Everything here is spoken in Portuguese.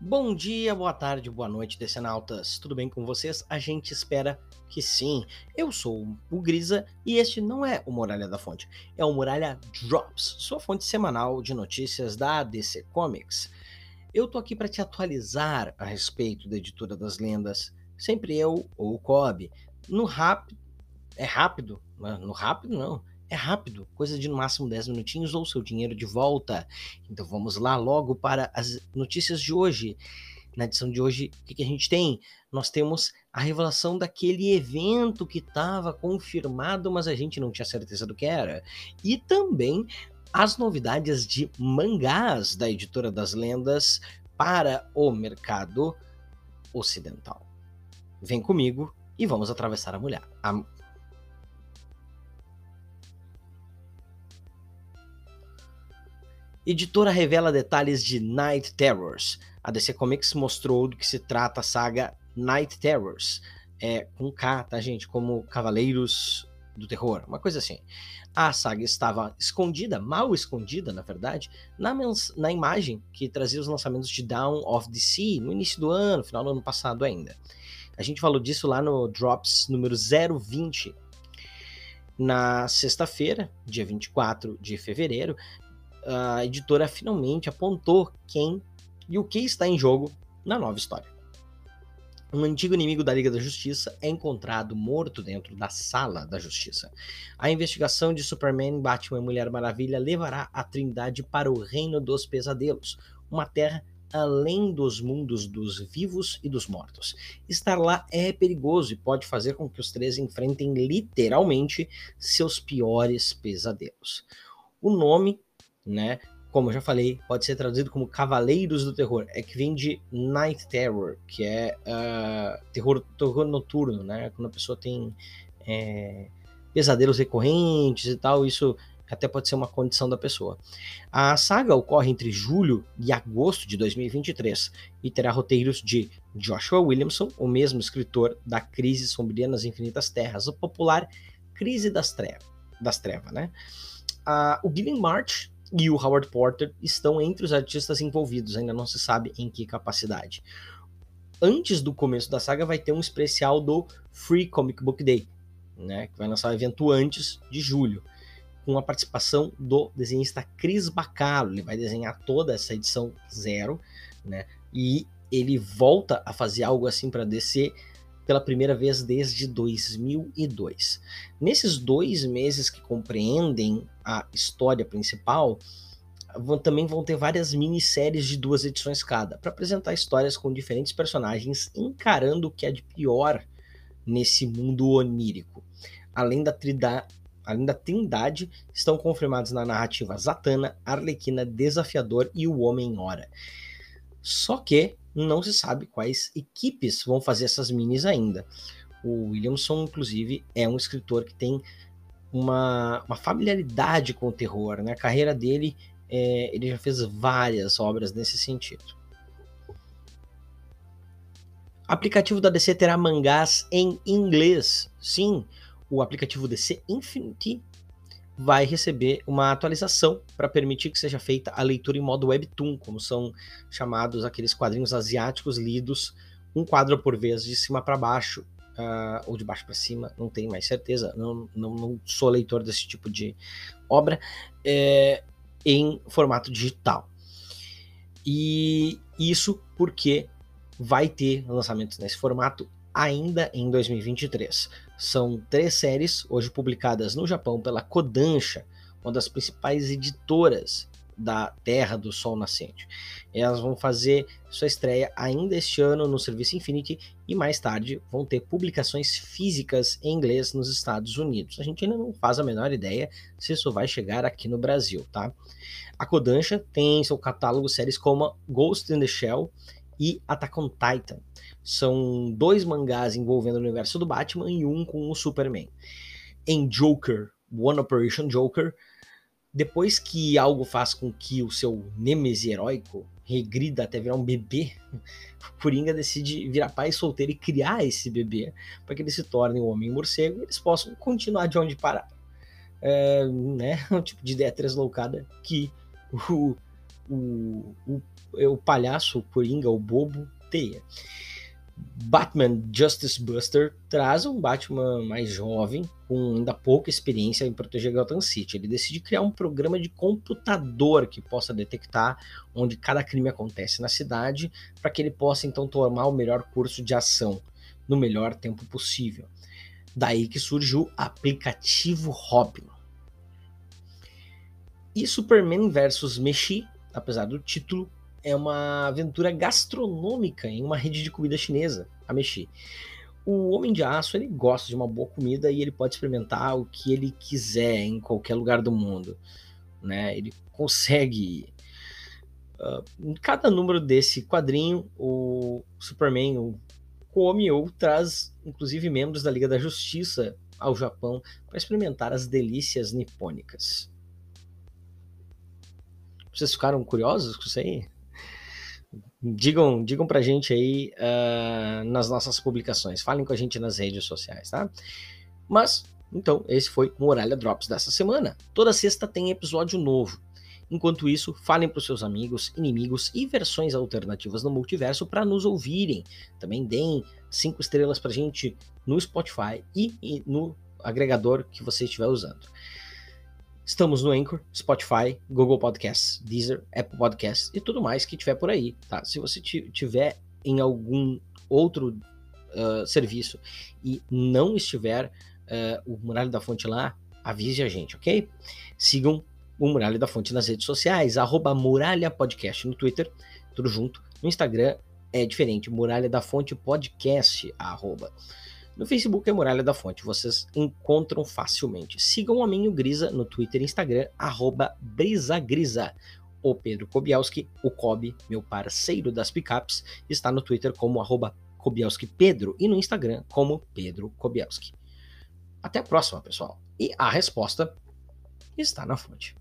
Bom dia, boa tarde, boa noite, decenautas. Tudo bem com vocês? A gente espera que sim. Eu sou o Grisa e este não é o Muralha da Fonte, é o Muralha Drops, sua fonte semanal de notícias da DC Comics. Eu tô aqui para te atualizar a respeito da editora das lendas. Sempre eu ou o Kobe. No rápido. É rápido? No rápido não é rápido, coisa de no máximo 10 minutinhos ou seu dinheiro de volta. Então vamos lá logo para as notícias de hoje. Na edição de hoje, o que, que a gente tem? Nós temos a revelação daquele evento que estava confirmado, mas a gente não tinha certeza do que era. E também as novidades de mangás da editora das lendas para o mercado ocidental. Vem comigo e vamos atravessar a mulher. A Editora revela detalhes de Night Terrors. A DC Comics mostrou do que se trata a saga Night Terrors. É com K, tá, gente? Como Cavaleiros do Terror, uma coisa assim. A saga estava escondida, mal escondida, na verdade, na, na imagem que trazia os lançamentos de Down of the Sea no início do ano, final do ano passado ainda. A gente falou disso lá no Drops número 020. Na sexta-feira, dia 24 de fevereiro, a editora finalmente apontou quem e o que está em jogo na nova história. Um antigo inimigo da Liga da Justiça é encontrado morto dentro da Sala da Justiça. A investigação de Superman, Batman e Mulher Maravilha levará a Trindade para o Reino dos Pesadelos, uma terra além dos mundos dos vivos e dos mortos. Estar lá é perigoso e pode fazer com que os três enfrentem literalmente seus piores pesadelos. O nome né? Como eu já falei, pode ser traduzido como Cavaleiros do Terror. É que vem de Night Terror, que é uh, terror, terror noturno, né? Quando a pessoa tem é, pesadelos recorrentes e tal, isso até pode ser uma condição da pessoa. A saga ocorre entre julho e agosto de 2023 e terá roteiros de Joshua Williamson, o mesmo escritor da Crise Sombria nas Infinitas Terras, o popular Crise das Trevas, das Trevas né? Uh, o Gillian March e o Howard Porter estão entre os artistas envolvidos, ainda não se sabe em que capacidade. Antes do começo da saga vai ter um especial do Free Comic Book Day, né, que vai lançar o evento antes de julho, com a participação do desenhista Chris Bacalo. Ele vai desenhar toda essa edição zero, né, e ele volta a fazer algo assim para DC pela primeira vez desde 2002. Nesses dois meses que compreendem a história principal, vão, também vão ter várias minisséries de duas edições cada, para apresentar histórias com diferentes personagens encarando o que é de pior nesse mundo onírico. Além da, trida, além da Trindade, estão confirmados na narrativa Zatanna, Arlequina, Desafiador e o Homem-Hora. Só que não se sabe quais equipes vão fazer essas minis ainda. O Williamson, inclusive, é um escritor que tem uma, uma familiaridade com o terror. Né? A carreira dele, é, ele já fez várias obras nesse sentido. Aplicativo da DC terá mangás em inglês. Sim, o aplicativo DC Infinity vai receber uma atualização para permitir que seja feita a leitura em modo webtoon, como são chamados aqueles quadrinhos asiáticos lidos um quadro por vez de cima para baixo uh, ou de baixo para cima, não tenho mais certeza, não, não, não, sou leitor desse tipo de obra, é, em formato digital. E isso porque vai ter lançamentos nesse formato ainda em 2023. São três séries, hoje publicadas no Japão pela Kodansha, uma das principais editoras da Terra do Sol Nascente. Elas vão fazer sua estreia ainda este ano no serviço Infinity e mais tarde vão ter publicações físicas em inglês nos Estados Unidos. A gente ainda não faz a menor ideia se isso vai chegar aqui no Brasil, tá? A Kodansha tem em seu catálogo séries como Ghost in the Shell e Attack on Titan. São dois mangás envolvendo o universo do Batman e um com o Superman. Em Joker, One Operation Joker, depois que algo faz com que o seu Nemesis heróico regrida até virar um bebê, o Coringa decide virar pai solteiro e criar esse bebê para que ele se torne um homem morcego e eles possam continuar de onde parar. É, né? Um tipo de ideia tresloucada que o o, o, o palhaço, o coringa, o bobo, teia. Batman Justice Buster traz um Batman mais jovem, com ainda pouca experiência em proteger Gotham City. Ele decide criar um programa de computador que possa detectar onde cada crime acontece na cidade, para que ele possa então tomar o melhor curso de ação no melhor tempo possível. Daí que surge o aplicativo Robin. E Superman vs Meshi, apesar do título, é uma aventura gastronômica em uma rede de comida chinesa, a Meshi. O Homem de Aço ele gosta de uma boa comida e ele pode experimentar o que ele quiser em qualquer lugar do mundo. Né? Ele consegue. Uh, em cada número desse quadrinho, o Superman come ou traz, inclusive, membros da Liga da Justiça ao Japão para experimentar as delícias nipônicas. Vocês ficaram curiosos com isso aí? Digam, digam pra gente aí uh, nas nossas publicações. Falem com a gente nas redes sociais, tá? Mas, então, esse foi o Muralha Drops dessa semana. Toda sexta tem episódio novo. Enquanto isso, falem para os seus amigos, inimigos e versões alternativas no multiverso para nos ouvirem. Também deem cinco estrelas pra gente no Spotify e, e no agregador que você estiver usando. Estamos no Anchor, Spotify, Google Podcasts, Deezer, Apple Podcasts e tudo mais que tiver por aí, tá? Se você tiver em algum outro uh, serviço e não estiver uh, o Muralha da Fonte lá, avise a gente, ok? Sigam o Muralha da Fonte nas redes sociais, arroba Muralha Podcast no Twitter, tudo junto. No Instagram é diferente, Muralha da Fonte Podcast, arroba. No Facebook é Muralha da Fonte, vocês encontram facilmente. Sigam a Minho Grisa no Twitter e Instagram, arroba Brisagrisa. O Pedro Kobielski, o Kobe, meu parceiro das picapes, está no Twitter como arroba Kobielski Pedro e no Instagram como Pedro Kobielski. Até a próxima, pessoal. E a resposta está na fonte.